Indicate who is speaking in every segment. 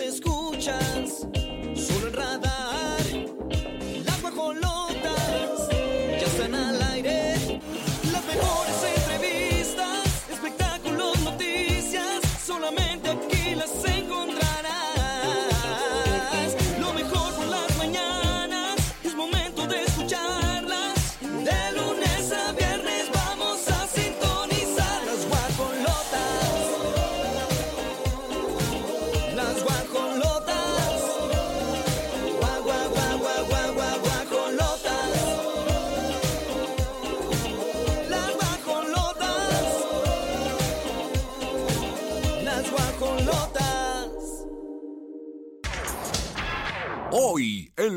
Speaker 1: escuchas,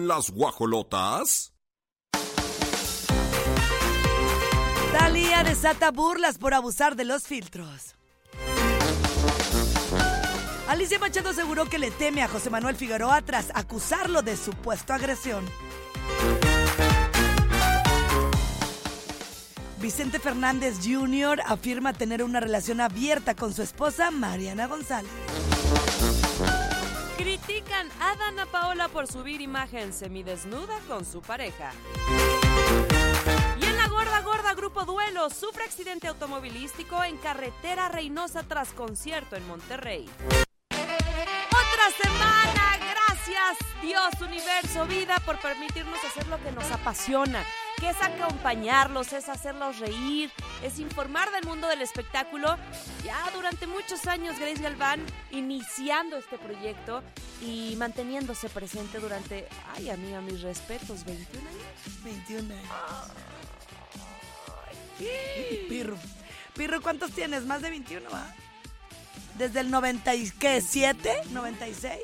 Speaker 1: las guajolotas.
Speaker 2: Talía desata burlas por abusar de los filtros. Alicia Machado aseguró que le teme a José Manuel Figueroa tras acusarlo de supuesto agresión. Vicente Fernández Jr. afirma tener una relación abierta con su esposa Mariana González.
Speaker 3: Critican a Dana Paola por subir imagen semidesnuda con su pareja. Y en la gorda gorda Grupo Duelo sufre accidente automovilístico en carretera Reynosa tras concierto en Monterrey. Otra semana, gracias Dios, universo, vida por permitirnos hacer lo que nos apasiona, que es acompañarlos, es hacerlos reír, es informar del mundo del espectáculo. Ya durante muchos años Grace Galván iniciando este proyecto y manteniéndose presente durante, ay amiga, mis respetos, 21 años.
Speaker 2: 21 años. Pirro. Pirro, ¿cuántos tienes? Más de 21, ¿va? Desde el 90 y qué, 7, 96.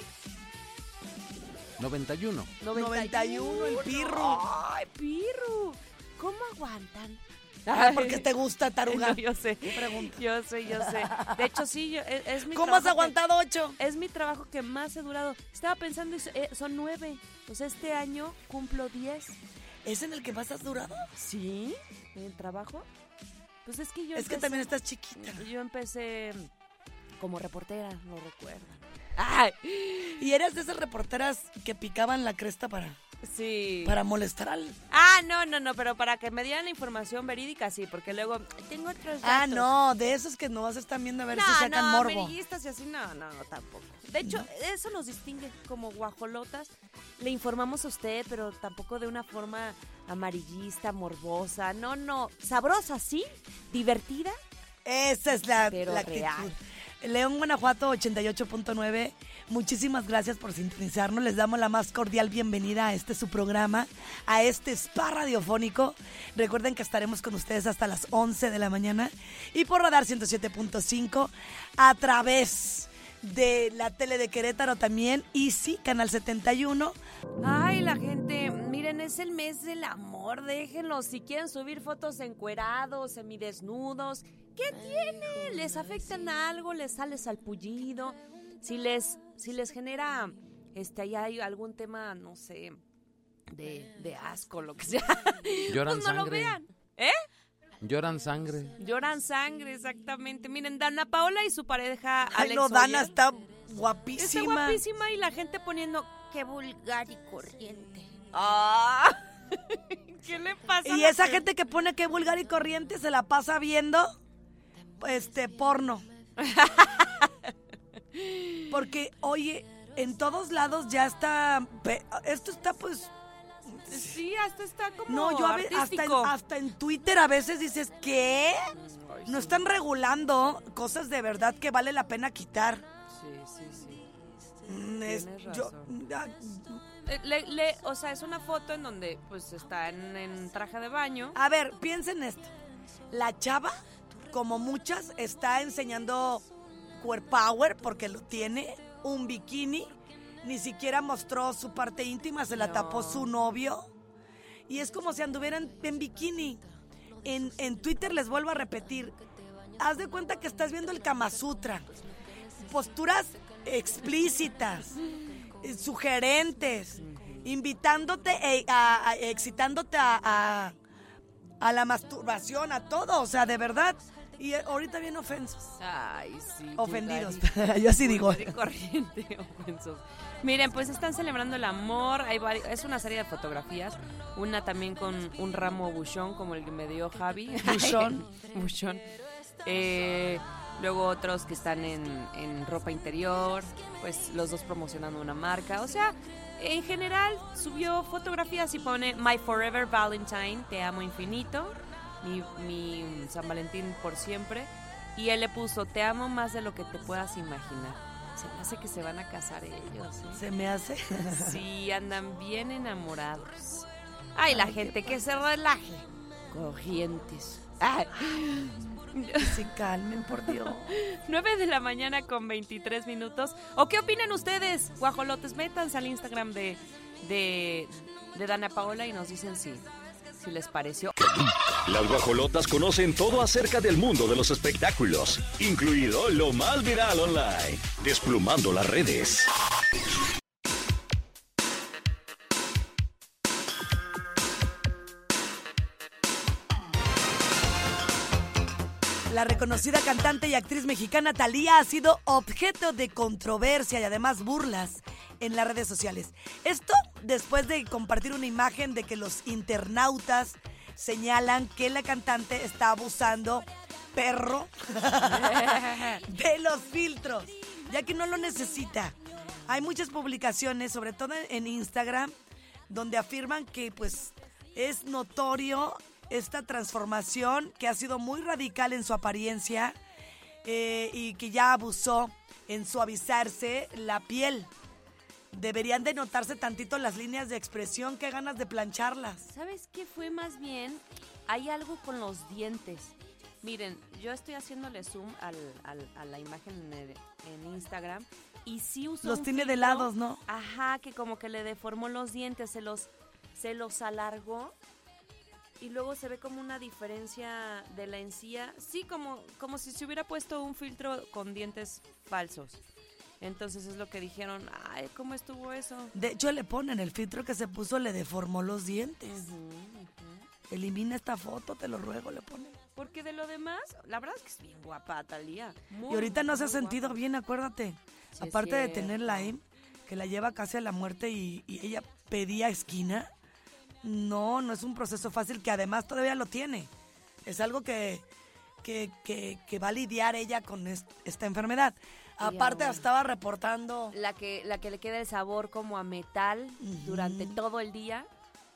Speaker 4: 91.
Speaker 2: 91, el pirro.
Speaker 3: Ay, Pirro, ¿cómo aguantan?
Speaker 2: Ah, porque te gusta taruga.
Speaker 3: No, yo sé.
Speaker 2: Pregunta.
Speaker 3: Yo sé, yo sé. De hecho, sí, yo- es, es mi
Speaker 2: ¿Cómo has
Speaker 3: que-
Speaker 2: aguantado 8?
Speaker 3: es mi trabajo que más he durado. Estaba pensando, y so- eh, son nueve. Pues este año cumplo diez.
Speaker 2: ¿Es en el que más has durado?
Speaker 3: ¿Sí? ¿En trabajo? Pues es que yo
Speaker 2: Es que también estás chiquita.
Speaker 3: Yo empecé como reportera, lo recuerdan. ¡Ay!
Speaker 2: Y eras de esas reporteras que picaban la cresta para,
Speaker 3: Sí.
Speaker 2: para molestar al...
Speaker 3: Ah, no, no, no, pero para que me dieran la información verídica, sí, porque luego tengo otros
Speaker 2: Ah,
Speaker 3: datos.
Speaker 2: no, de esos que no se están viendo a ver
Speaker 3: no,
Speaker 2: si sacan
Speaker 3: no,
Speaker 2: morbo.
Speaker 3: y así, no, no, no, tampoco. De hecho, eso nos distingue como guajolotas. Le informamos a usted, pero tampoco de una forma amarillista, morbosa. No, no, sabrosa, sí, divertida.
Speaker 2: Esa es la,
Speaker 3: Pero
Speaker 2: la actitud.
Speaker 3: real.
Speaker 2: León, Guanajuato 88.9. Muchísimas gracias por sintonizarnos. Les damos la más cordial bienvenida a este su programa, a este spa radiofónico. Recuerden que estaremos con ustedes hasta las 11 de la mañana y por Radar 107.5 a través de la tele de Querétaro también y sí, Canal 71.
Speaker 3: Ay, la gente, es el mes del amor, déjenlos. Si quieren subir fotos encuerados, semidesnudos, ¿qué tiene? ¿Les afectan algo? ¿Les sale salpullido? Si les, si les genera, este, ahí hay algún tema, no sé, de, de asco, lo que sea,
Speaker 4: Lloran
Speaker 3: pues no lo vean. ¿Eh?
Speaker 4: Lloran sangre.
Speaker 3: Lloran sangre, exactamente. Miren, Dana Paola y su pareja
Speaker 2: Ay,
Speaker 3: Alex
Speaker 2: no, Dana
Speaker 3: Oyer.
Speaker 2: está
Speaker 3: Está
Speaker 2: guapísima.
Speaker 3: guapísima y la gente poniendo qué vulgar y corriente. Ah, ¿Qué le pasa?
Speaker 2: Y esa gente que pone que vulgar y corriente se la pasa viendo este porno. Porque, oye, en todos lados ya está. Esto está pues.
Speaker 3: Sí, hasta está como
Speaker 2: No, yo a ve- hasta, en, hasta en Twitter a veces dices, ¿qué? No están regulando cosas de verdad que vale la pena quitar.
Speaker 3: Sí, sí, sí.
Speaker 2: Mm, es- yo- ah,
Speaker 3: Eh, le- le- o sea, es una foto en donde pues está en, en traje de baño.
Speaker 2: A ver, piensen esto. La chava, como muchas, está enseñando core power porque lo tiene, un bikini, ni siquiera mostró su parte íntima, se la
Speaker 3: No.
Speaker 2: tapó su novio. Y es como si anduvieran en bikini. En, en Twitter les vuelvo a repetir, haz de cuenta que estás viendo el Kama Sutra. Posturas explícitas, sugerentes, invitándote, eh, a- a- excitándote a, la masturbación, a todo. O sea, de verdad, Y eh, ahorita bien ofensos.
Speaker 3: Ay, sí.
Speaker 2: Ofendidos. Yo así digo.
Speaker 3: corriente, ofensos. Miren, pues están celebrando el amor. Hay es una serie de fotografías. Una también con un ramo buchón, como el que me dio Javi.
Speaker 2: Buchón.
Speaker 3: buchón. Eh, luego otros que están en, en ropa interior. Pues los dos promocionando una marca. O sea, en general subió fotografías y pone My Forever Valentine, te amo infinito. Mi, mi San Valentín por siempre. Y él le puso, te amo más de lo que te puedas imaginar. Se me hace que se van a casar ellos. ¿eh?
Speaker 2: Se me hace.
Speaker 3: Sí, andan bien enamorados. Ay, la
Speaker 2: Ay,
Speaker 3: gente que se relaje. Corrientes. Ay.
Speaker 2: Sí, calmen, por Dios.
Speaker 3: 9 de la mañana con 23 minutos. ¿O qué opinan ustedes? Guajolotes, métanse al Instagram de, de, de Dana Paola y nos dicen si, si les pareció.
Speaker 5: Las guajolotas conocen todo acerca del mundo de los espectáculos, incluido lo más viral online, desplumando las redes.
Speaker 2: La reconocida cantante y actriz mexicana Thalía ha sido objeto de controversia y además burlas en las redes sociales. Esto después de compartir una imagen de que los internautas señalan que la cantante está abusando, perro, de los filtros, ya que no lo necesita. Hay muchas publicaciones, sobre todo en Instagram, donde afirman que pues es notorio esta transformación que ha sido muy radical en su apariencia eh, y que ya abusó en suavizarse la piel. Deberían de notarse tantito las líneas de expresión, qué ganas de plancharlas.
Speaker 3: ¿Sabes qué fue más bien? Hay algo con los dientes. Miren, yo estoy haciéndole zoom al, al- a la imagen en, Instagram y sí usó
Speaker 2: Los
Speaker 3: un
Speaker 2: tiene de
Speaker 3: filtro,
Speaker 2: lados, ¿no?
Speaker 3: Ajá, que como que le deformó los dientes, se los, se los alargó y luego se ve como una diferencia de la encía. Sí, como, como si se hubiera puesto un filtro con dientes falsos. Entonces es lo que dijeron, ay, ¿cómo estuvo eso?
Speaker 2: De hecho, le ponen el filtro que se puso, le deformó los dientes. Elimina esta foto, te lo ruego, le ponen.
Speaker 3: Porque de lo demás, la verdad es que es bien guapa, Talía.
Speaker 2: Y ahorita no se ha sentido bien, acuérdate.
Speaker 3: Sí,
Speaker 2: Aparte de tener la. M, que la lleva casi a la muerte y, y ella pedía esquina. No, no es un proceso fácil que además todavía lo tiene. Es algo que, que, que- que va a lidiar ella con est- esta enfermedad. Aparte
Speaker 3: bueno.
Speaker 2: estaba reportando...
Speaker 3: La que, la que le queda el sabor como a metal durante todo el día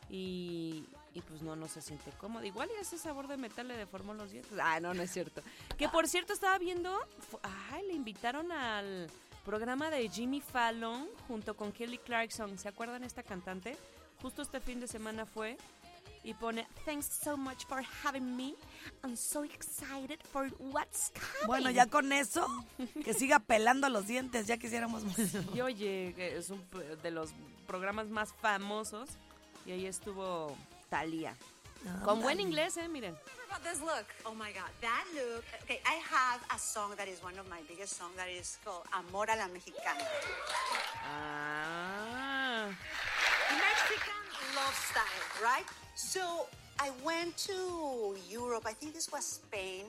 Speaker 3: y, y pues no, no se siente cómodo. Igual y ese sabor de metal le deformó los dientes. Ah, no, no es cierto. Que por cierto estaba viendo, ay, le invitaron al programa de Jimmy Fallon junto con Kelly Clarkson. ¿Se acuerdan esta cantante? Justo este fin de semana fue y pone Thanks so much for having me. I'm so excited for what's coming.
Speaker 2: Bueno, ya con eso, que siga pelando los dientes, ya quisiéramos...
Speaker 3: Y oye, es un de los programas más famosos. Y ahí estuvo Thalía. Con buen inglés, ¿eh? Miren.
Speaker 6: about this look?
Speaker 7: Oh my God, that look. Okay, I have a song that is one of my biggest songs that is called Amor a la Mexicana.
Speaker 3: Ah.
Speaker 7: Right? So I went to Europe. I think this was Spain,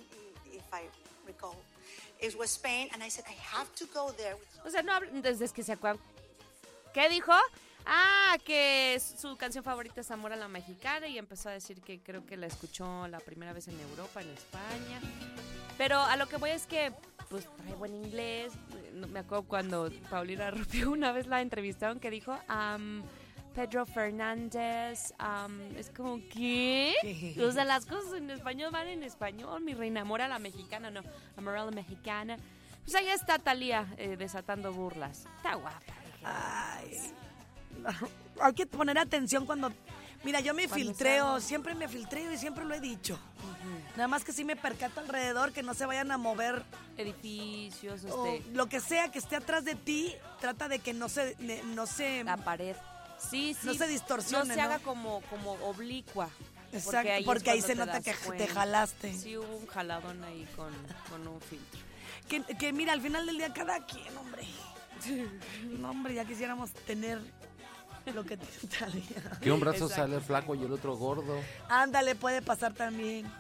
Speaker 7: if I recall. It was Spain, and I said, I have to go there.
Speaker 3: O sea, no habl- desde que se acuerda. ¿Qué dijo? Ah, que su canción favorita es Amor a la Mexicana y empezó a decir que creo que la escuchó la primera vez en Europa, en España. Pero a lo que voy es que, pues, trae buen inglés. Me acuerdo cuando Paulina Rubio una vez la entrevistaron que dijo, am, Pedro Fernández, am, es como, ¿qué? O sea, las cosas en español van en español, mi reina, amor a la mexicana, no, amor a la mexicana. Pues ahí está Talía desatando burlas. Está guapa.
Speaker 2: Ay, hay que poner atención cuando... Mira, yo me
Speaker 3: Cuando
Speaker 2: filtreo, siempre me filtreo y siempre lo he dicho. Nada más que sí me percato alrededor, que no se vayan a mover
Speaker 3: Edificios,
Speaker 2: o
Speaker 3: este,
Speaker 2: lo que sea que esté atrás de ti, trata de que no se... No se
Speaker 3: la pared. Sí, sí.
Speaker 2: No se distorsione,
Speaker 3: No se
Speaker 2: ¿no?
Speaker 3: haga como, como oblicua.
Speaker 2: Exacto, porque ahí se nota que te jalaste.
Speaker 3: Sí, hubo un jaladón ahí con, con un filtro.
Speaker 2: Que, que mira, al final del día cada quien, hombre. No, hombre, ya quisiéramos tener lo que tiene Talía.
Speaker 4: Que un brazo
Speaker 3: Exacto.
Speaker 4: sale flaco y el otro gordo.
Speaker 2: Ándale, puede pasar también.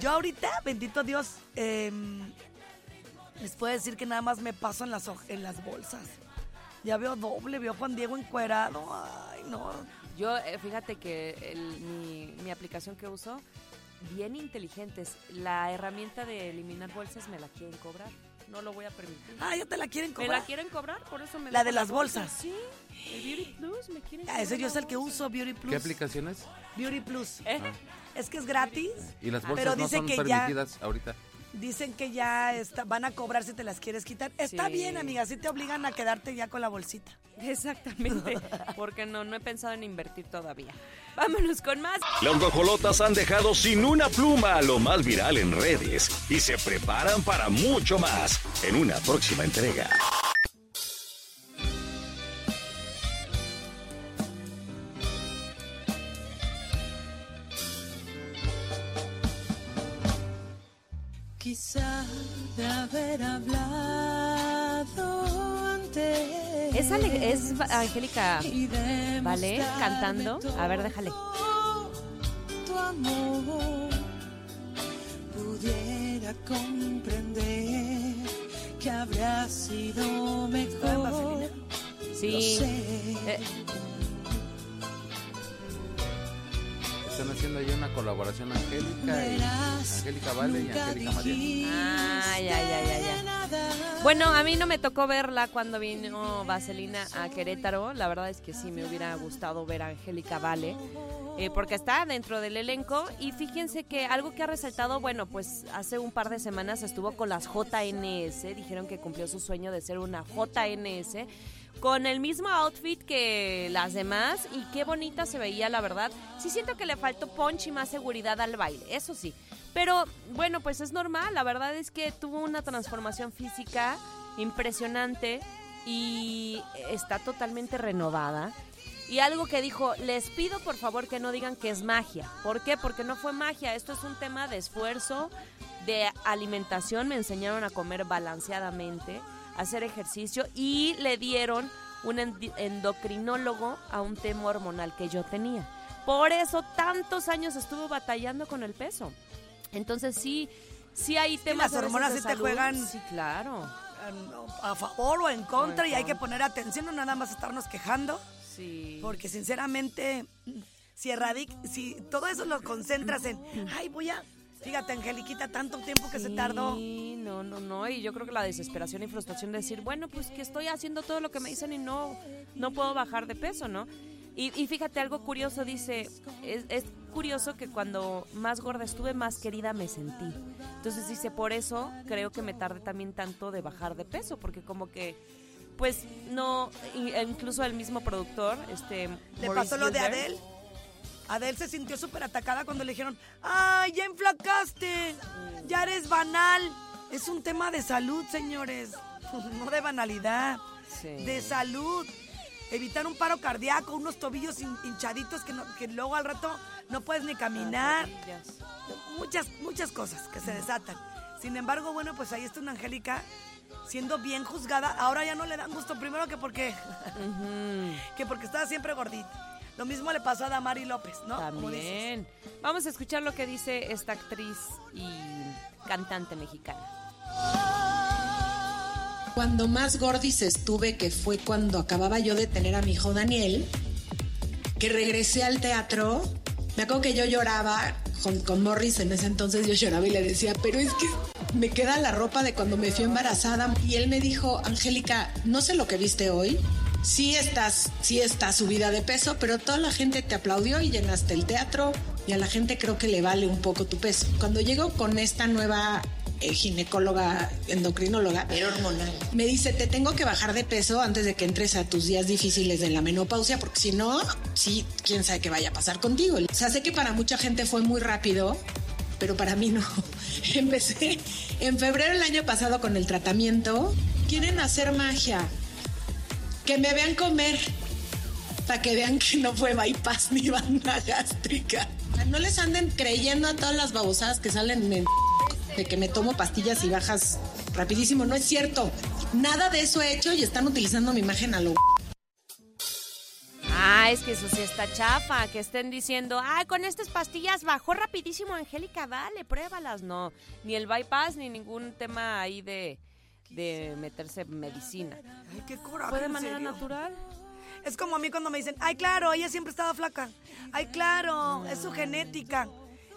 Speaker 2: Yo ahorita, bendito Dios, eh, les puedo decir que nada más me paso en las, en las bolsas. Ya veo doble, veo a Juan Diego encuerado. Ay, no.
Speaker 3: Yo, eh, fíjate que el- mi, mi aplicación que uso, bien inteligentes. La herramienta de eliminar bolsas me la quieren cobrar. No lo voy a permitir.
Speaker 2: Ah, ya te la quieren
Speaker 3: ¿Me
Speaker 2: cobrar.
Speaker 3: la quieren cobrar? Por eso me
Speaker 2: La de las
Speaker 3: bolsa.
Speaker 2: bolsas.
Speaker 3: Sí, el Beauty Plus me quieren
Speaker 2: Ah, ese yo es el que uso, Beauty Plus.
Speaker 4: ¿Qué aplicación es?
Speaker 2: Beauty Plus.
Speaker 3: ¿Eh?
Speaker 2: Es que es gratis.
Speaker 4: Y las
Speaker 2: Pero
Speaker 4: bolsas no
Speaker 2: dice
Speaker 4: son
Speaker 2: que ya-
Speaker 4: permitidas ahorita.
Speaker 2: Dicen que ya está, van a cobrar si te las quieres quitar. Está
Speaker 3: Sí.
Speaker 2: bien, amiga, si te obligan a quedarte ya con la bolsita.
Speaker 3: Exactamente. Porque no, no he pensado en invertir todavía. Vámonos con más.
Speaker 5: Las guajolotas han dejado sin una pluma a lo más viral en redes y se preparan para mucho más en una próxima entrega.
Speaker 1: Haber hablado antes.
Speaker 3: Es, Ale- es Angélica, ¿vale? Cantando. A ver, déjale.
Speaker 1: Tu amor pudiera comprender que habría sido mejor.
Speaker 3: Sí. Eh,
Speaker 4: haciendo ahí una colaboración Angélica, y, Angélica Vale y Angélica María.
Speaker 3: Ah, ya, ya, ya, ya.
Speaker 1: nada.
Speaker 3: Bueno, a mí no me tocó verla cuando vino Vaselina a Querétaro. La verdad es que sí me hubiera gustado ver a Angélica Vale. eh, porque está dentro del elenco. Y fíjense que algo que ha resaltado, bueno, pues hace un par de semanas estuvo con las JNS. Dijeron que cumplió su sueño de ser una JNS. Con el mismo outfit que las demás. Y qué bonita se veía, la verdad. Sí siento que le faltó punch y más seguridad al baile. Eso sí. Pero bueno, pues es normal. La verdad es que tuvo una transformación física impresionante y está totalmente renovada. Y algo que dijo, les pido por favor que no digan que es magia. ¿Por qué? Porque no fue magia. Esto es un tema de esfuerzo, de alimentación. Me enseñaron a comer balanceadamente, hacer ejercicio y le dieron un endocrinólogo a un tema hormonal que yo tenía. Por eso tantos años estuvo batallando con el peso. Entonces sí, sí hay temas.
Speaker 2: las hormonas sí te juegan-
Speaker 3: Sí, claro.
Speaker 2: A favor o en contra,
Speaker 3: O en
Speaker 2: y hay que poner atención, no nada más estarnos quejando.
Speaker 3: Sí.
Speaker 2: Porque sinceramente, si erradic, si todo eso lo concentras en, ay, voy a, fíjate, Angeliquita, tanto tiempo que se tardó.
Speaker 3: Sí, no, no, no. Y yo creo que la desesperación y frustración de decir, bueno, pues que estoy haciendo todo lo que me dicen y no, no puedo bajar de peso, ¿no? Y, y fíjate, algo curioso dice, es, es curioso que cuando más gorda estuve, más querida me sentí. Entonces dice, por eso creo que me tardé también tanto de bajar de peso, porque como que, pues no, e incluso el mismo productor, este...
Speaker 2: Le
Speaker 3: Maurice
Speaker 2: pasó lo de
Speaker 3: Gilbert,
Speaker 2: Adele. Adele se sintió súper atacada cuando le dijeron, ay, ya enflacaste, ya eres banal. Es un tema de salud, señores, no de banalidad,
Speaker 3: Sí.
Speaker 2: de salud. Evitar un paro cardíaco, unos tobillos hin- hinchaditos que, no- que luego al rato no puedes ni caminar. Muchas, muchas cosas que se desatan. Sin embargo, bueno, pues ahí está una Angélica siendo bien juzgada. Ahora ya no le dan gusto, primero que porque, que porque estaba siempre gordita. Lo mismo le pasó a Damari López, ¿no?
Speaker 3: También. Vamos a escuchar lo que dice esta actriz y cantante mexicana.
Speaker 6: Cuando más gordis estuve, que fue cuando acababa yo de tener a mi hijo Daniel, que regresé al teatro, me acuerdo que yo lloraba con, con Morris en ese entonces, yo lloraba y le decía, pero es que me queda la ropa de cuando me fui embarazada. Y él me dijo, Angélica, no sé lo que viste hoy. Sí estás, sí estás subida de peso, pero toda la gente te aplaudió y llenaste el teatro y a la gente creo que le vale un poco tu peso. Cuando llego con esta nueva eh, ginecóloga, endocrinóloga,
Speaker 8: Era hormonal.
Speaker 6: me dice, te tengo que bajar de peso antes de que entres a tus días difíciles de la menopausia, porque si no, sí, quién sabe qué vaya a pasar contigo. O sea, sé que para mucha gente fue muy rápido, pero para mí no. Empecé en febrero del año pasado con el tratamiento. Quieren hacer magia. Que me vean comer. Para que vean que no fue bypass ni banda gástrica. No les anden creyendo a todas las babosadas que salen en de que me tomo pastillas y bajas rapidísimo. No es cierto. Nada de eso he hecho y están utilizando mi imagen a lo.
Speaker 3: Ah, es que eso sí está chafa, que estén diciendo, ah, con estas pastillas bajó rapidísimo, Angélica, dale, pruébalas. No, ni el bypass, ni ningún tema ahí de, de meterse medicina.
Speaker 2: Ay, qué coraje.
Speaker 3: Fue de
Speaker 2: ¿en
Speaker 3: manera natural.
Speaker 2: Es como a mí cuando me dicen, ay, claro, ella siempre estaba flaca. Ay, claro, es su genética.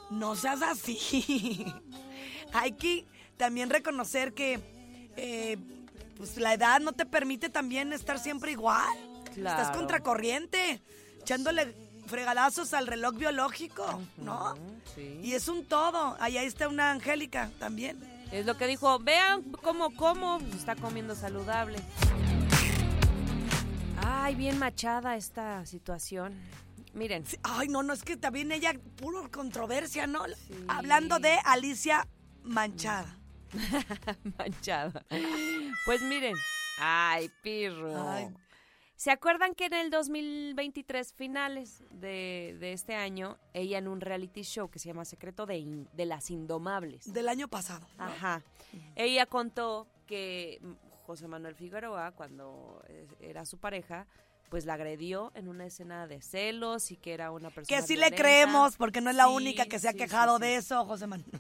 Speaker 2: No seas así. Hay que también reconocer que eh, pues la edad no te permite también estar siempre igual.
Speaker 3: Claro.
Speaker 2: Estás contracorriente, echándole fregadazos al reloj biológico, ¿no?
Speaker 3: Sí.
Speaker 2: Y es un todo. Ahí ahí está una Angélica también.
Speaker 3: Es lo que dijo, vean cómo como, está comiendo saludable. Ay, bien machada esta situación. Miren,
Speaker 2: Sí, Ay, no, no, es que también ella, puro controversia, ¿no? Hablando de Alicia Manchada.
Speaker 3: manchada. Pues miren, ay, pirro.
Speaker 2: Ay.
Speaker 3: ¿Se acuerdan que en el 2023, finales de, de este año, ella en un reality show que se llama Secreto de, In- de las Indomables?
Speaker 2: Del año pasado. ¿no?
Speaker 3: Ajá. Ella contó que José Manuel Figueroa, cuando era su pareja, pues la agredió en una escena de celos y que era una persona.
Speaker 2: Que sí le creemos, porque no es la
Speaker 3: Sí,
Speaker 2: única que se ha
Speaker 3: sí,
Speaker 2: quejado
Speaker 3: sí,
Speaker 2: de eso, José Manuel.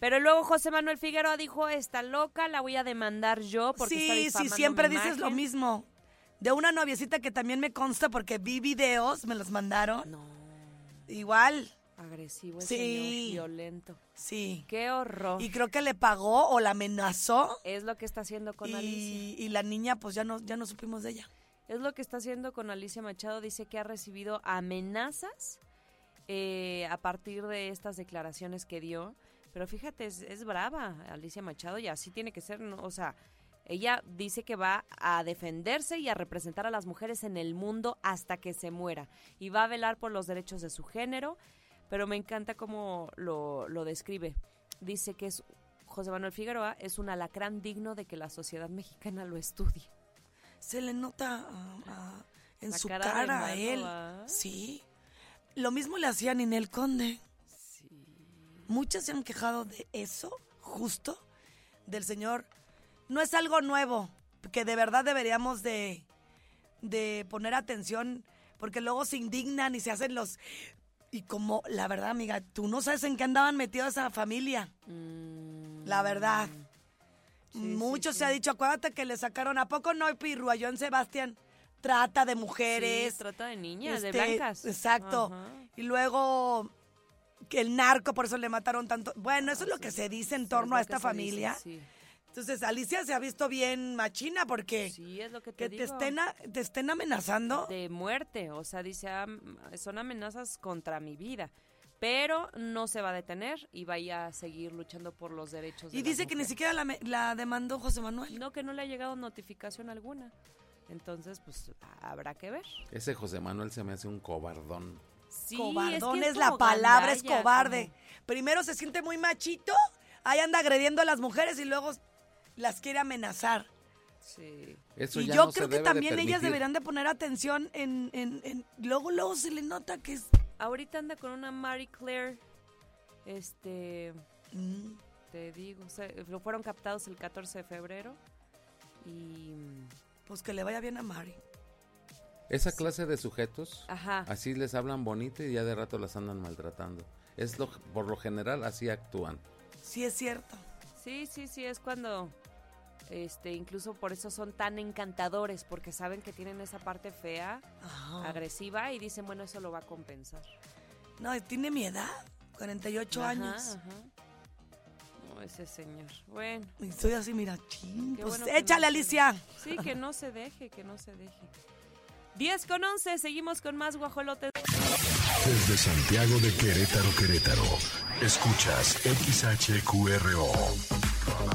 Speaker 3: Pero luego José Manuel Figueroa dijo, está loca, la voy a demandar yo porque está
Speaker 2: Sí, sí, siempre
Speaker 3: mi
Speaker 2: dices lo
Speaker 3: imagen".
Speaker 2: mismo. De una noviecita que también me consta porque vi videos, me los mandaron.
Speaker 3: No,
Speaker 2: Igual,
Speaker 3: agresivo, el
Speaker 2: Sí.
Speaker 3: señor, violento.
Speaker 2: sí.
Speaker 3: Qué horror.
Speaker 2: Y creo que le pagó o la amenazó.
Speaker 3: es lo que está haciendo con Alicia.
Speaker 2: Y, y la niña, pues ya no, ya no supimos de ella.
Speaker 3: Es lo que está haciendo con Alicia Machado. Dice que ha recibido amenazas eh, a partir de estas declaraciones que dio. Pero fíjate, es, es brava Alicia Machado y así tiene que ser. ¿no? O sea, ella dice que va a defenderse y a representar a las mujeres en el mundo hasta que se muera. Y va a velar por los derechos de su género. Pero me encanta cómo lo, lo describe. Dice que es José Manuel Figueroa es un alacrán digno de que la sociedad mexicana lo estudie.
Speaker 2: Se le nota ah, ah, en
Speaker 3: La
Speaker 2: su
Speaker 3: cara
Speaker 2: a él.
Speaker 3: ¿ah?
Speaker 2: Sí. Lo mismo le hacía a Ninel Conde. Muchas se han quejado de eso, justo, del señor. No es algo nuevo, que de verdad deberíamos de, de poner atención, porque luego se indignan y se hacen los... Y como, la verdad, amiga, tú no sabes en qué andaban metidos esa familia. La verdad. Mucho se ha dicho, acuérdate que le sacaron, ¿a poco no, Pirru? A Joan Sebastián trata de mujeres.
Speaker 3: Sí, trata de niñas, de
Speaker 2: Este,
Speaker 3: blancas.
Speaker 2: Exacto.
Speaker 3: Ajá.
Speaker 2: Y luego que el narco, por eso le mataron tanto. Bueno, eso es lo que se dice en torno a esta
Speaker 3: dice,
Speaker 2: familia.
Speaker 3: Sí,
Speaker 2: Entonces, Alicia se ha visto bien machina porque
Speaker 3: Sí, es lo que te
Speaker 2: que te
Speaker 3: digo.
Speaker 2: estén, a- te estén amenazando.
Speaker 3: De muerte, o sea, dice, "Ah, son amenazas contra mi vida. Pero no se va a detener y vaya a seguir luchando por los derechos de
Speaker 2: Y
Speaker 3: las
Speaker 2: dice que ni siquiera la, la demandó José Manuel.
Speaker 3: No, que no le ha llegado notificación alguna. Entonces, pues, habrá que ver.
Speaker 4: Ese José Manuel se me hace un cobardón.
Speaker 3: Sí,
Speaker 2: Cobardón
Speaker 3: que
Speaker 2: es, la palabra, es cobarde.
Speaker 3: como-
Speaker 2: Primero se siente muy machito, ahí anda agrediendo a las mujeres y luego las quiere amenazar.
Speaker 3: Sí.
Speaker 4: Eso
Speaker 2: y
Speaker 4: ya
Speaker 2: yo
Speaker 4: no se
Speaker 2: creo que
Speaker 4: de
Speaker 2: también ellas deberían de poner atención en, en- en- Luego, luego se le nota que es...
Speaker 3: Ahorita anda con una Marie Claire, este,
Speaker 2: Mm,
Speaker 3: te digo, se- lo fueron captados el 14 de febrero y...
Speaker 2: pues que le vaya bien a Mari.
Speaker 4: Esa clase de sujetos,
Speaker 3: Ajá.
Speaker 4: así les hablan bonito y ya de rato las andan maltratando. Es lo, por lo general así actúan.
Speaker 2: Sí, es cierto.
Speaker 3: Sí, sí, sí, es cuando, este, incluso por eso son tan encantadores, porque saben que tienen esa parte fea,
Speaker 2: Ajá.
Speaker 3: agresiva, y dicen, bueno, eso lo va a compensar.
Speaker 2: No, tiene mi edad, 48
Speaker 3: Ajá,
Speaker 2: años.
Speaker 3: ajá. No, ese señor. Bueno,
Speaker 2: Y estoy así, mira, ching. Pues
Speaker 3: bueno
Speaker 2: échale,
Speaker 3: no
Speaker 2: Alicia.
Speaker 3: sí, que no se deje, que no se deje. 10 con 11, seguimos con más guajolotes.
Speaker 8: Desde Santiago de Querétaro, Querétaro. Escuchas XHQRO.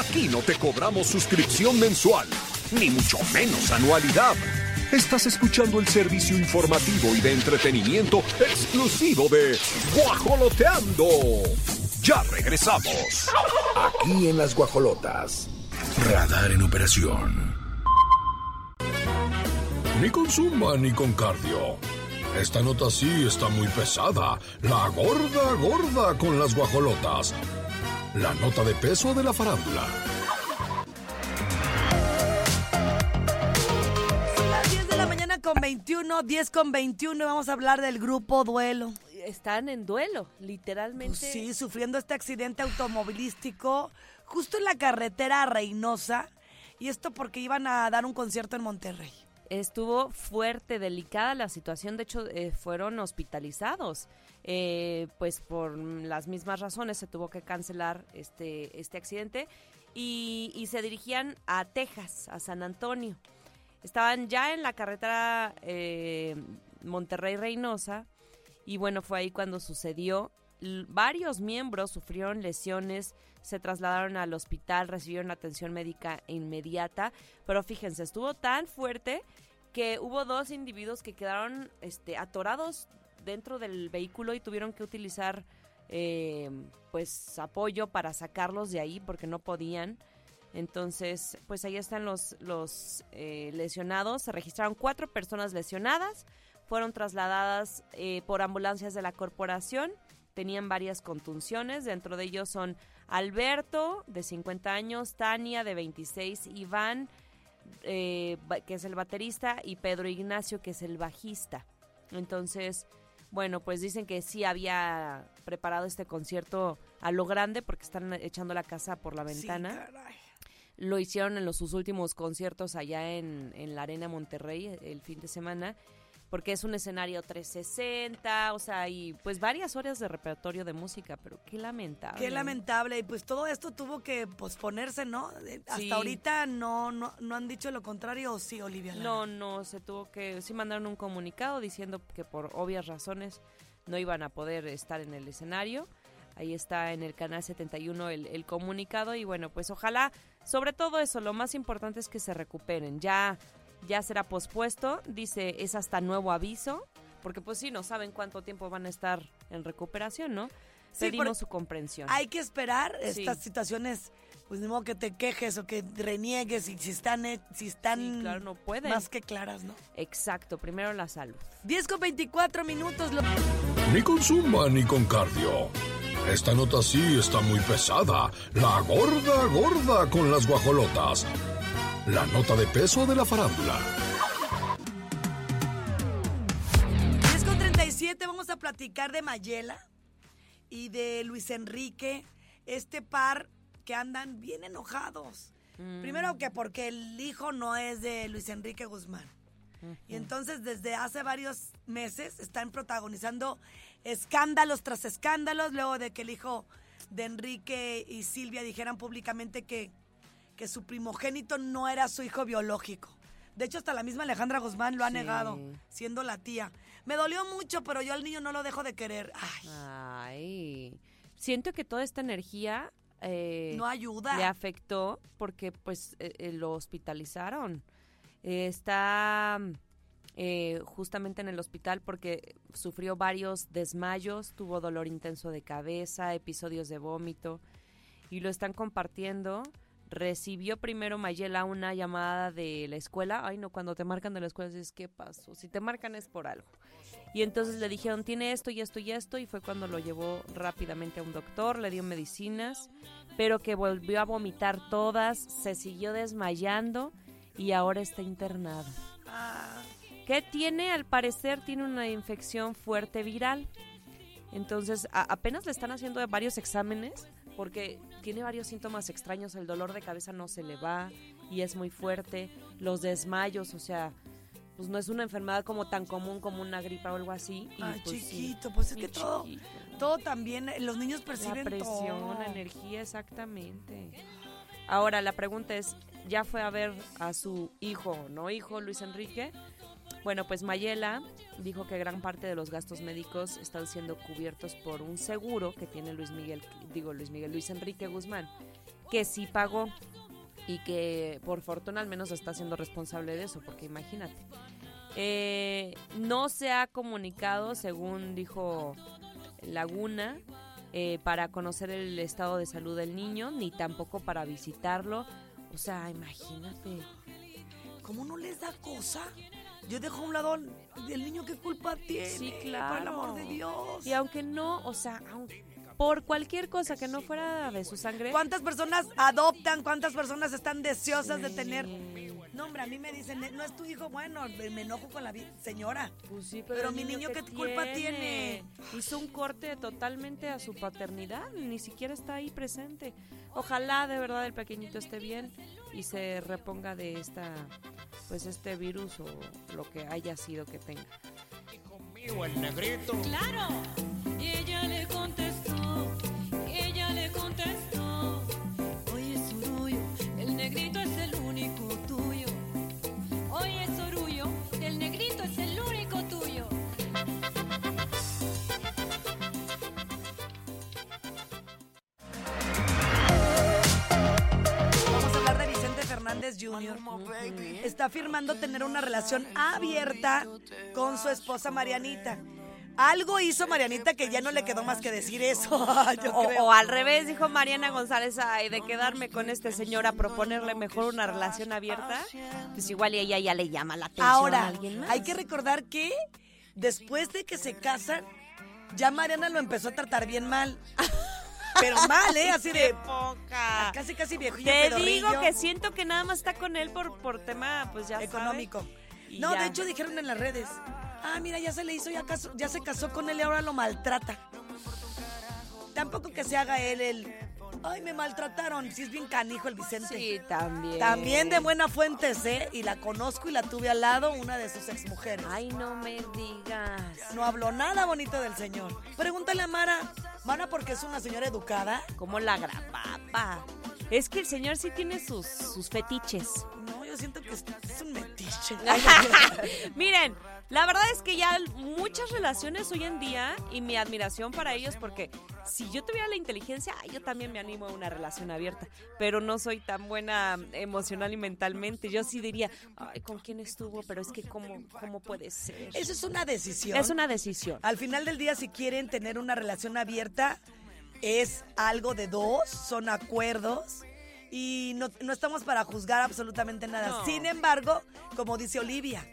Speaker 9: Aquí no te cobramos suscripción mensual, ni mucho menos anualidad. Estás escuchando el servicio informativo y de entretenimiento exclusivo de Guajoloteando. Ya regresamos.
Speaker 8: Aquí en las guajolotas. Radar en operación. Ni con zumba ni con cardio. Esta nota sí está muy pesada. La gorda gorda con las guajolotas. La nota de peso de la farándula.
Speaker 2: Son las 10 de la mañana con 21, 10 con 21 y vamos a hablar del grupo Duelo.
Speaker 3: Están en duelo, literalmente.
Speaker 2: Pues sí, sufriendo este accidente automovilístico justo en la carretera Reynosa. Y esto porque iban a dar un concierto en Monterrey.
Speaker 3: Estuvo fuerte, delicada la situación. De hecho, eh, fueron hospitalizados. Eh, pues por las mismas razones se tuvo que cancelar este, este accidente. Y, se dirigían a Texas, a San Antonio. Estaban ya en la carretera eh, Monterrey-Reynosa. Y bueno, fue ahí cuando sucedió. Varios miembros sufrieron lesiones, se trasladaron al hospital, recibieron atención médica inmediata. Pero fíjense, estuvo tan fuerte que hubo dos individuos que quedaron este, atorados dentro del vehículo y tuvieron que utilizar eh, pues apoyo para sacarlos de ahí porque no podían. Entonces, pues ahí están los, los eh, lesionados. Se registraron cuatro personas lesionadas. Fueron trasladadas eh, por ambulancias de la corporación. Tenían varias contunciones. Dentro de ellos son Alberto, de 50 años, Tania, de 26, Iván, eh, que es el baterista, y Pedro Ignacio, que es el bajista. Entonces, bueno, pues dicen que sí había preparado este concierto a lo grande porque están echando la casa por la ventana.
Speaker 2: Sí, caray.
Speaker 3: Lo hicieron en los, sus últimos conciertos allá en, en la Arena Monterrey el fin de semana, porque es un escenario 360, o sea, y pues varias horas de repertorio de música, pero qué lamentable.
Speaker 2: Qué lamentable. Y pues todo esto tuvo que posponerse, ¿no? Eh, Hasta ahorita no, no, no han dicho lo contrario, ¿o sí, Olivia? Lara?
Speaker 3: No, no, se tuvo que, sí mandaron un comunicado diciendo que por obvias razones no iban a poder estar en el escenario. Ahí está en el canal 71 el, el comunicado y bueno, pues ojalá, sobre todo eso, lo más importante es que se recuperen. Ya, ya será pospuesto, dice, es hasta nuevo aviso, porque pues sí, no saben cuánto tiempo van a estar en recuperación, ¿no?
Speaker 2: Sí,
Speaker 3: Pedimos su comprensión.
Speaker 2: Hay que esperar
Speaker 3: Sí.
Speaker 2: estas situaciones, pues ni modo que te quejes o que reniegues y si están, si están
Speaker 3: Sí, claro, no pueden.
Speaker 2: más que claras, ¿no?
Speaker 3: Exacto, primero la salud.
Speaker 2: 10 con 24 minutos. lo-
Speaker 8: Ni con zumba ni con cardio. Esta nota sí está muy pesada. La gorda gorda con las guajolotas. La nota de peso de la farándula.
Speaker 2: 10 con 37 vamos a platicar de Mayela y de Luis Enrique, este par que andan bien enojados. Primero que porque el hijo no es de Luis Enrique Guzmán. Y entonces desde hace varios meses están protagonizando escándalos tras escándalos, luego de que el hijo de Enrique y Silvia dijeran públicamente que, que su primogénito no era su hijo biológico. De hecho, hasta la misma Alejandra Guzmán lo ha
Speaker 3: Sí.
Speaker 2: negado, siendo la tía. Me dolió mucho, pero yo al niño no lo dejo de querer. Ay,
Speaker 3: Ay, siento que toda esta energía eh,
Speaker 2: no ayuda.
Speaker 3: le afectó porque pues eh, eh, lo hospitalizaron. Eh, está eh, justamente en el hospital porque sufrió varios desmayos, tuvo dolor intenso de cabeza, episodios de vómito y lo están compartiendo. Recibió primero Mayela una llamada de la escuela. Ay, no, cuando te marcan de la escuela dices, ¿qué pasó? Si te marcan es por algo. Y entonces le dijeron, tiene esto y esto y esto, y fue cuando lo llevó rápidamente a un doctor, le dio medicinas, pero que volvió a vomitar todas, se siguió desmayando y ahora está internado.
Speaker 2: Ah,
Speaker 3: ¿Qué tiene? Al parecer tiene una infección fuerte viral. Entonces, a- apenas le están haciendo varios exámenes porque tiene varios síntomas extraños. El dolor de cabeza no se le va y es muy fuerte. Los desmayos, o sea, pues no es una enfermedad como tan común como una gripa o algo así. Y
Speaker 2: Ay,
Speaker 3: pues, sí,
Speaker 2: chiquito, pues es que todo,
Speaker 3: chiquito.
Speaker 2: todo también, eh, los niños perciben
Speaker 3: La presión,
Speaker 2: todo.
Speaker 3: la energía, exactamente. Ahora, la pregunta es, ¿ya fue a ver a su hijo, no hijo, Luis Enrique? Bueno, pues Mayela dijo que gran parte de los gastos médicos están siendo cubiertos por un seguro que tiene Luis Miguel, digo Luis Miguel, Luis Enrique Guzmán, que sí pagó y que por fortuna al menos está siendo responsable de eso, porque imagínate. Eh, no se ha comunicado, según dijo Laguna, eh, para conocer el estado de salud del niño, ni tampoco para visitarlo. O sea, imagínate.
Speaker 2: ¿Cómo no les da cosa? Yo dejo a un lado al- el niño qué culpa tiene.
Speaker 3: Sí, claro.
Speaker 2: Por el amor de Dios.
Speaker 3: Y aunque no, o sea, por cualquier cosa que no fuera de su sangre.
Speaker 2: ¿Cuántas personas adoptan? ¿Cuántas personas están deseosas de tener? No, hombre, a mí me dicen, no es tu hijo, bueno, me enojo con la señora.
Speaker 3: Pues sí,
Speaker 2: Pero
Speaker 3: el
Speaker 2: mi niño, ¿qué culpa tiene?
Speaker 3: Hizo un corte totalmente a su paternidad, ni siquiera está ahí presente. Ojalá de verdad el pequeñito esté bien y se reponga de esta, pues este virus o lo que haya sido que tenga.
Speaker 1: Claro. Y ella
Speaker 2: Jr. Está afirmando tener una relación abierta con su esposa Marianita. Algo hizo Marianita que ya no le quedó más que decir eso. Yo
Speaker 3: O,
Speaker 2: creo.
Speaker 3: o al revés, dijo Mariana González, ay, de quedarme con este señor a proponerle mejor una relación abierta, pues igual y ella ya le llama la atención a
Speaker 2: Ahora,
Speaker 3: alguien más.
Speaker 2: hay que recordar que después de que se casan, ya Mariana lo empezó a tratar bien mal. Pero mal, ¿eh? Así de
Speaker 3: poca.
Speaker 2: casi casi viejillo
Speaker 3: Te
Speaker 2: pedorrillo,
Speaker 3: digo que siento que nada más está con él por, por tema, pues ya
Speaker 2: económico. No,
Speaker 3: ya.
Speaker 2: de hecho dijeron en las redes, ah, mira, ya se le hizo, ya, casó- ya se casó con él y ahora lo maltrata. Tampoco que se haga él el, ay, me maltrataron, si es bien canijo el Vicente.
Speaker 3: Sí, también.
Speaker 2: También de buena fuente sé, y la conozco y la tuve al lado, una de sus exmujeres.
Speaker 3: Ay, no me digas.
Speaker 2: No habló nada bonito del señor. Pregúntale a Mara. Mara porque es una señora educada.
Speaker 3: Como la grapapa. Es que el señor sí tiene sus, sus fetiches.
Speaker 2: No, yo siento que es, es un metiche.
Speaker 3: Miren, la verdad es que ya muchas relaciones hoy en día y mi admiración para ellos porque si yo tuviera la inteligencia, yo también me animo a una relación abierta, pero no soy tan buena emocional y mentalmente. Yo sí diría, ay, ¿con quién estuvo? Pero es que ¿cómo, cómo puede ser?
Speaker 2: Eso es una decisión.
Speaker 3: Es una decisión.
Speaker 2: Al final del día, si quieren tener una relación abierta, es algo de dos, son acuerdos. Y no, no estamos para juzgar absolutamente nada.
Speaker 3: No.
Speaker 2: Sin embargo, como dice Olivia,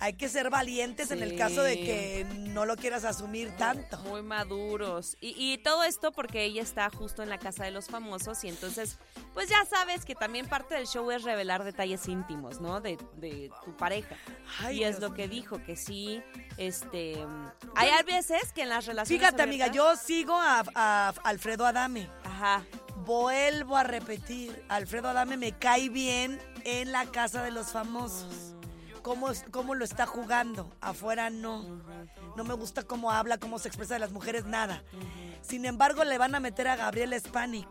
Speaker 2: hay que ser valientes en el caso de que no lo quieras asumir tanto.
Speaker 3: Muy maduros. Y, y todo esto porque ella está justo en la casa de los famosos y entonces, pues ya sabes que también parte del show es revelar detalles íntimos, ¿no? De, de tu pareja.
Speaker 2: Ay,
Speaker 3: y es
Speaker 2: Dios
Speaker 3: lo que dijo, que sí, este... Hay veces que en las relaciones
Speaker 2: Fíjate, amiga, yo sigo a, a Alfredo Adame.
Speaker 3: Ajá.
Speaker 2: Vuelvo a repetir, Alfredo Adame me cae bien en la casa de los famosos. Cómo, cómo lo está jugando, afuera no. No me gusta cómo habla, cómo se expresa de las mujeres, nada. Sin embargo, le van a meter a Gabriel Spanik,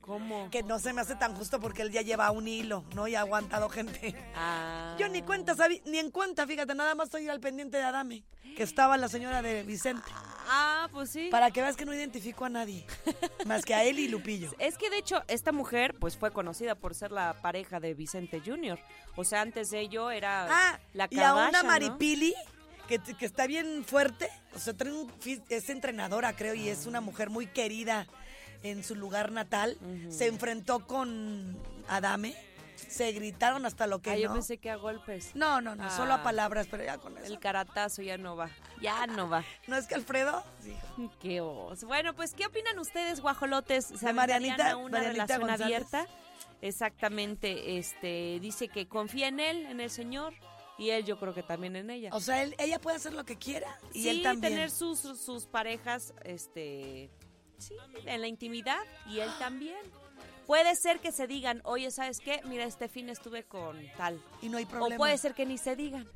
Speaker 3: ¿Cómo?
Speaker 2: que no se me hace tan justo porque él ya lleva un hilo, ¿no? Y ha aguantado gente.
Speaker 3: Ah.
Speaker 2: Yo ni cuenta, ni en cuenta, fíjate, nada más estoy al pendiente de Adame, que estaba la señora de Vicente.
Speaker 3: Ah, pues sí.
Speaker 2: Para que veas que no identifico a nadie, más que a él y Lupillo.
Speaker 3: Es que de hecho esta mujer pues fue conocida por ser la pareja de Vicente Jr. O sea, antes de ello era
Speaker 2: Ah,
Speaker 3: la
Speaker 2: y a una
Speaker 3: Kardashian, ¿no?
Speaker 2: Maripili que, que está bien fuerte. O sea, trae un fí- es entrenadora, creo, y es una mujer muy querida en su lugar natal. Se enfrentó con Adame. Se gritaron hasta lo que
Speaker 3: Ah, yo
Speaker 2: no.
Speaker 3: pensé que a golpes.
Speaker 2: No, no, no, solo
Speaker 3: Ah.
Speaker 2: a palabras, pero ya con eso.
Speaker 3: El caratazo ya no va. Ya no va.
Speaker 2: ¿No es que Alfredo? Sí.
Speaker 3: Qué oso. Bueno, pues, ¿qué opinan ustedes, guajolotes? ¿Se
Speaker 2: Marianita-
Speaker 3: una
Speaker 2: Marianita
Speaker 3: relación
Speaker 2: González.
Speaker 3: abierta? Exactamente. Este, dice que confía en él, en el Señor, y él yo creo que también en ella.
Speaker 2: O sea, él- ella puede hacer lo que quiera. Y
Speaker 3: sí,
Speaker 2: él también.
Speaker 3: tener sus, sus parejas, este, sí, en la intimidad, y él también. Puede ser que se digan, oye, ¿sabes qué? Mira, este fin estuve con tal.
Speaker 2: Y no hay
Speaker 3: O
Speaker 2: problema.
Speaker 3: puede ser que ni se digan.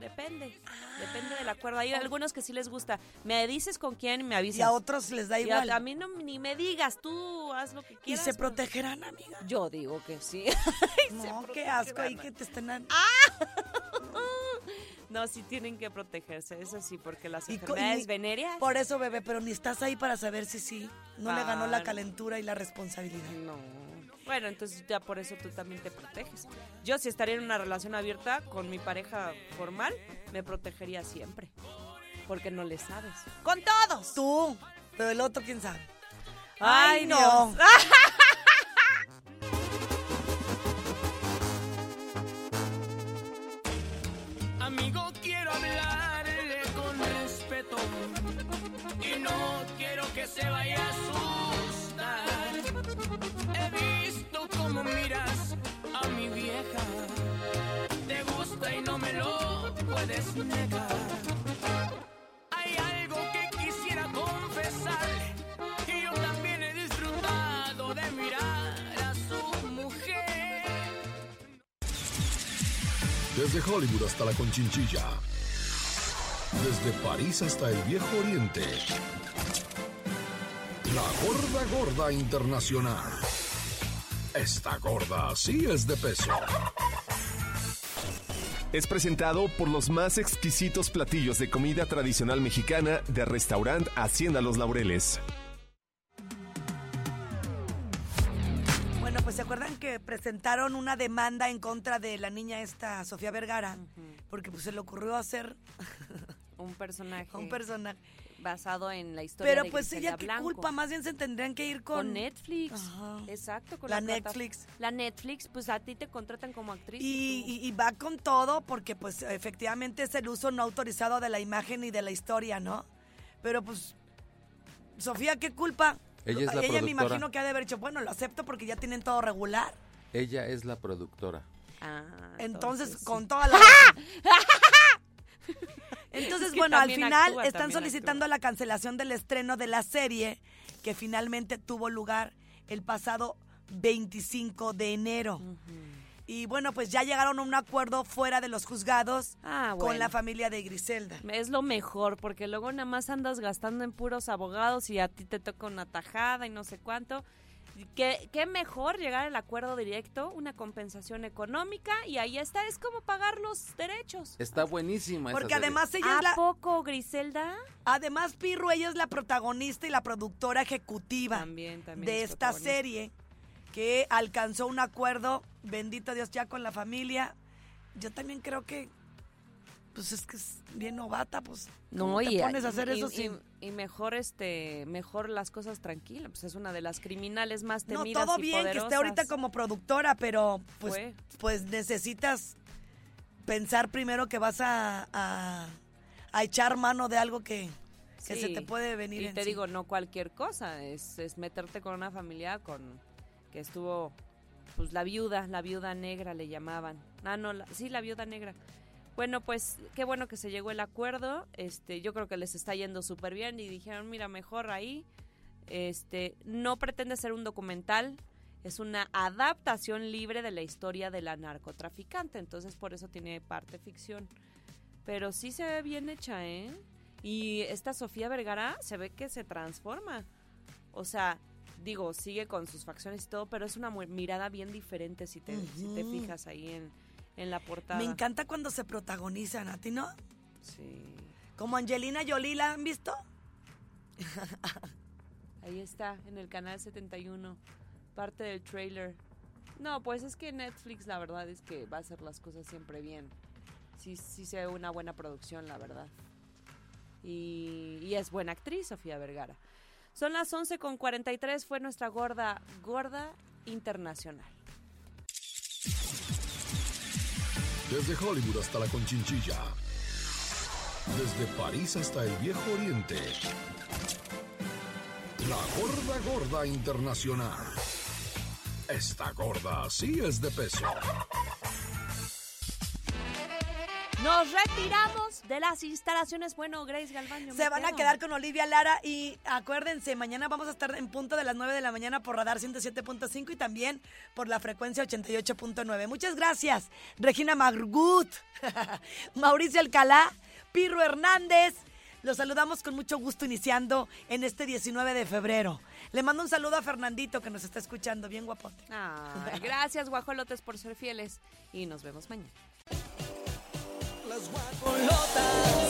Speaker 3: Depende. Depende del acuerdo. Hay algunos que sí les gusta. Me dices con quién y me avisas.
Speaker 2: Y a otros les da
Speaker 3: Y
Speaker 2: igual.
Speaker 3: a, a mí no, ni me digas, tú haz lo que
Speaker 2: Y
Speaker 3: quieras.
Speaker 2: se
Speaker 3: pues.
Speaker 2: protegerán, amiga.
Speaker 3: Yo digo que sí.
Speaker 2: No, qué asco ahí que te estén... a-
Speaker 3: no, sí tienen que protegerse, eso sí, porque las
Speaker 2: Y
Speaker 3: enfermedades
Speaker 2: y-
Speaker 3: venéreas.
Speaker 2: Por eso, bebé, pero ni estás ahí para saber si sí. No le ganó la
Speaker 3: Claro.
Speaker 2: calentura y la responsabilidad.
Speaker 3: No. Bueno, entonces ya por eso tú también te proteges. Yo si estaría en una relación abierta con mi pareja formal, me protegería siempre. Porque no le sabes. ¡Con todos!
Speaker 2: Tú, pero el otro, quién sabe.
Speaker 3: Ay,
Speaker 2: no.
Speaker 10: se vaya a asustar. He visto cómo miras a mi vieja, te gusta y no me lo puedes negar. Hay algo que quisiera confesarle, que yo también he disfrutado de mirar a su mujer.
Speaker 8: Desde Hollywood hasta la Conchinchilla. Desde París hasta el Viejo Oriente. La gorda gorda internacional. Esta gorda sí es de peso.
Speaker 11: Es presentado por los más exquisitos platillos de comida tradicional mexicana de restaurant Hacienda Los Laureles.
Speaker 2: Bueno, pues se acuerdan que presentaron una demanda en contra de la niña esta, Sofía Vergara, porque pues se le ocurrió hacer
Speaker 3: Un personaje
Speaker 2: un personaje.
Speaker 3: Basado en la historia
Speaker 2: Pero
Speaker 3: de
Speaker 2: pues
Speaker 3: Griselda
Speaker 2: ella qué
Speaker 3: Blanco.
Speaker 2: culpa, más bien se tendrían que ir con...
Speaker 3: Con Netflix.
Speaker 2: Ajá.
Speaker 3: Exacto, con
Speaker 2: La
Speaker 3: la, plata-
Speaker 2: Netflix.
Speaker 3: La Netflix, pues a ti te contratan como actriz.
Speaker 2: Y,
Speaker 3: tú-
Speaker 2: y- y va con todo porque pues efectivamente es el uso no autorizado de la imagen y de la historia, ¿no? Pero pues, Sofía, ¿qué culpa?
Speaker 4: Ella es la
Speaker 2: me
Speaker 4: productora.
Speaker 2: imagino que ha de haber dicho, bueno, lo acepto porque ya tienen todo regular.
Speaker 4: Ella es la productora.
Speaker 3: Ah,
Speaker 2: Entonces,
Speaker 3: sí.
Speaker 2: con toda la... Entonces,
Speaker 3: Es que
Speaker 2: bueno, al final
Speaker 3: actúa,
Speaker 2: están solicitando la cancelación del estreno de la serie que finalmente tuvo lugar el pasado 25 de enero. Y bueno, pues ya llegaron a un acuerdo fuera de los juzgados
Speaker 3: Ah,
Speaker 2: con la familia de Griselda.
Speaker 3: Es lo mejor, porque luego nada más andas gastando en puros abogados y a ti te toca una tajada y no sé cuánto. ¿Qué, qué mejor llegar al acuerdo directo, una compensación económica y ahí está, es como pagar los derechos.
Speaker 4: Está buenísima esa
Speaker 2: Porque
Speaker 4: serie.
Speaker 2: además ella
Speaker 3: ¿A
Speaker 2: es la...
Speaker 3: poco, Griselda?
Speaker 2: Además, Pirro, ella es la protagonista y la productora ejecutiva
Speaker 3: También, también.
Speaker 2: de
Speaker 3: es
Speaker 2: esta serie que alcanzó un acuerdo, bendito Dios, ya con la familia. Yo también creo que, pues es que es bien novata, pues. ¿cómo
Speaker 3: No,
Speaker 2: te
Speaker 3: y,
Speaker 2: pones a hacer
Speaker 3: y-
Speaker 2: eso
Speaker 3: y-
Speaker 2: sin-
Speaker 3: y mejor este mejor las cosas tranquilas, pues es una de las criminales más
Speaker 2: No,
Speaker 3: temidas
Speaker 2: todo
Speaker 3: y
Speaker 2: bien que esté ahorita como productora, pero pues,
Speaker 3: Fue.
Speaker 2: pues necesitas pensar primero que vas a, a- a echar mano de algo que, que se te puede venir
Speaker 3: Y te
Speaker 2: encima.
Speaker 3: digo, no cualquier cosa, es, es meterte con una familia con que estuvo, pues la viuda, la viuda negra le llamaban. Ah, no, la- sí, la viuda negra. Bueno, pues qué bueno que se llegó el acuerdo. Este, yo creo que les está yendo súper bien y dijeron, mira, mejor ahí. Este, no pretende ser un documental, es una adaptación libre de la historia de la narcotraficante, entonces por eso tiene parte ficción. Pero sí se ve bien hecha, ¿eh? Y esta Sofía Vergara se ve que se transforma. O sea, digo, sigue con sus facciones y todo, pero es una mirada bien diferente si te, si te fijas ahí en, en la portada.
Speaker 2: Me encanta cuando se protagonizan, ¿a ti no?
Speaker 3: Sí.
Speaker 2: Como Angelina Jolie, ¿la han visto?
Speaker 3: Ahí está, en el canal 71, parte del trailer. No, pues es que Netflix la verdad es que va a hacer las cosas siempre bien. Sí, sí se ve una buena producción, la verdad. Y, y es buena actriz, Sofía Vergara. Son las 11 con 43, fue nuestra gorda, gorda internacional.
Speaker 8: Desde Hollywood hasta la Conchinchilla. Desde París hasta el Viejo Oriente. La gorda gorda internacional. Esta gorda sí es de peso.
Speaker 3: Nos retiramos de las instalaciones. Bueno, Grace Galván, yo
Speaker 2: Se van a quedar con Olivia Lara y acuérdense, mañana vamos a estar en punto de las 9 de la mañana por Radar 107.5 y también por la frecuencia 88.9. Muchas gracias, Regina Margut, Mauricio Alcalá, Pirro Hernández. Los saludamos con mucho gusto iniciando en este 19 de febrero. Le mando un saludo a Fernandito que nos está escuchando, bien guapote.
Speaker 3: Ay, gracias, guajolotes, por ser fieles. Y nos vemos mañana.
Speaker 10: Las guaconlotas,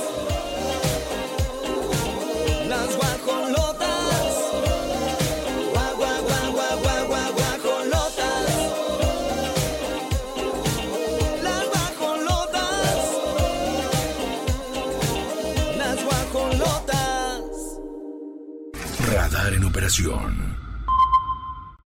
Speaker 10: las guaconotas, guagua, guagua, gua conlotas. Las guaconlotas, las guacolotas,
Speaker 8: radar en operación.